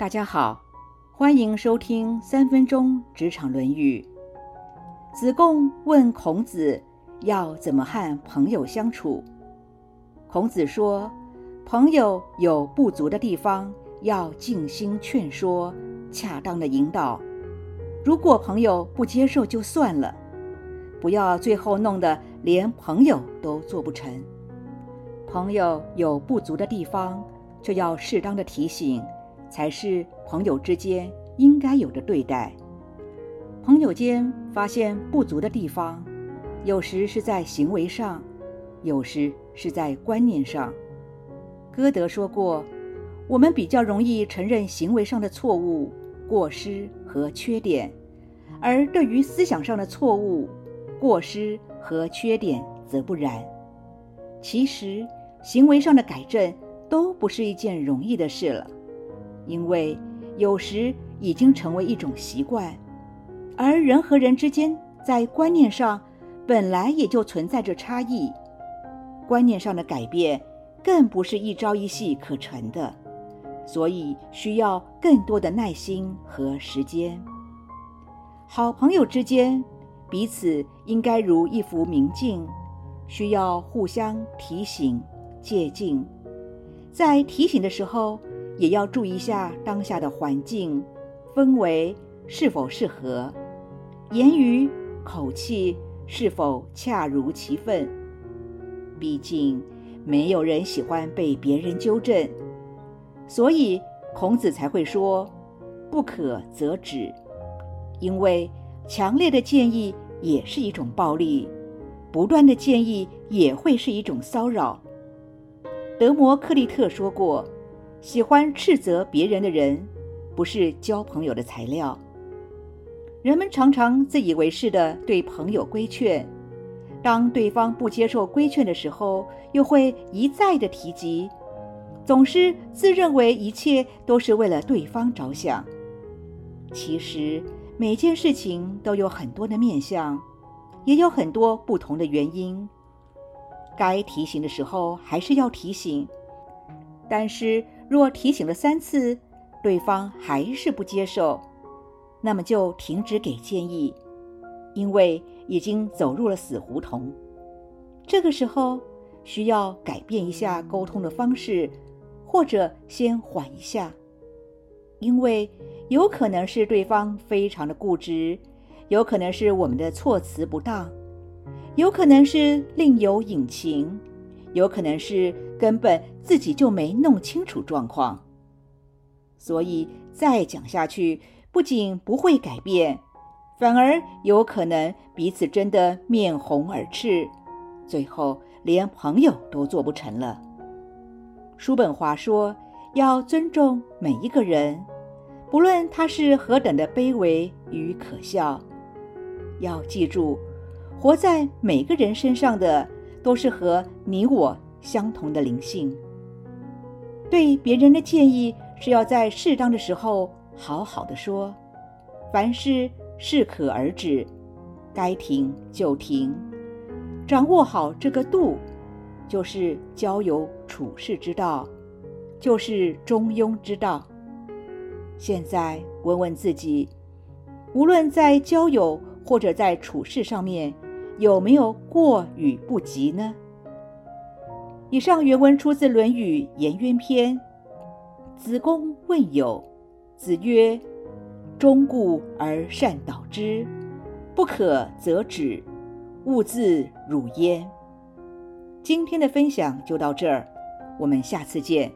大家好，欢迎收听三分钟职场《论语》。子贡问孔子要怎么和朋友相处。孔子说：“朋友有不足的地方，要静心劝说，恰当的引导。如果朋友不接受，就算了，不要最后弄得连朋友都做不成。朋友有不足的地方，就要适当的提醒。”才是朋友之间应该有的对待。朋友间发现不足的地方，有时是在行为上，有时是在观念上。歌德说过：“我们比较容易承认行为上的错误、过失和缺点，而对于思想上的错误、过失和缺点则不然。其实，行为上的改正都不是一件容易的事了。”因为有时已经成为一种习惯，而人和人之间在观念上本来也就存在着差异，观念上的改变更不是一朝一夕可成的，所以需要更多的耐心和时间。好朋友之间彼此应该如一幅明镜，需要互相提醒、借镜，在提醒的时候。也要注意一下当下的环境氛围是否适合，言语口气是否恰如其分。毕竟没有人喜欢被别人纠正，所以孔子才会说“不可则止”，因为强烈的建议也是一种暴力，不断的建议也会是一种骚扰。德摩克利特说过。喜欢斥责别人的人，不是交朋友的材料。人们常常自以为是的对朋友规劝，当对方不接受规劝的时候，又会一再的提及，总是自认为一切都是为了对方着想。其实每件事情都有很多的面相，也有很多不同的原因。该提醒的时候还是要提醒，但是。若提醒了三次，对方还是不接受，那么就停止给建议，因为已经走入了死胡同。这个时候需要改变一下沟通的方式，或者先缓一下，因为有可能是对方非常的固执，有可能是我们的措辞不当，有可能是另有隐情。有可能是根本自己就没弄清楚状况，所以再讲下去，不仅不会改变，反而有可能彼此争得面红耳赤，最后连朋友都做不成了。叔本华说：“要尊重每一个人，不论他是何等的卑微与可笑。要记住，活在每个人身上的。”都是和你我相同的灵性。对别人的建议是要在适当的时候好好的说，凡事适可而止，该停就停，掌握好这个度，就是交友处世之道，就是中庸之道。现在问问自己，无论在交友或者在处事上面。有没有过与不及呢？以上原文出自《论语·颜渊篇》。子贡问友，子曰：“忠固而善导之，不可则止，勿自辱焉。”今天的分享就到这儿，我们下次见。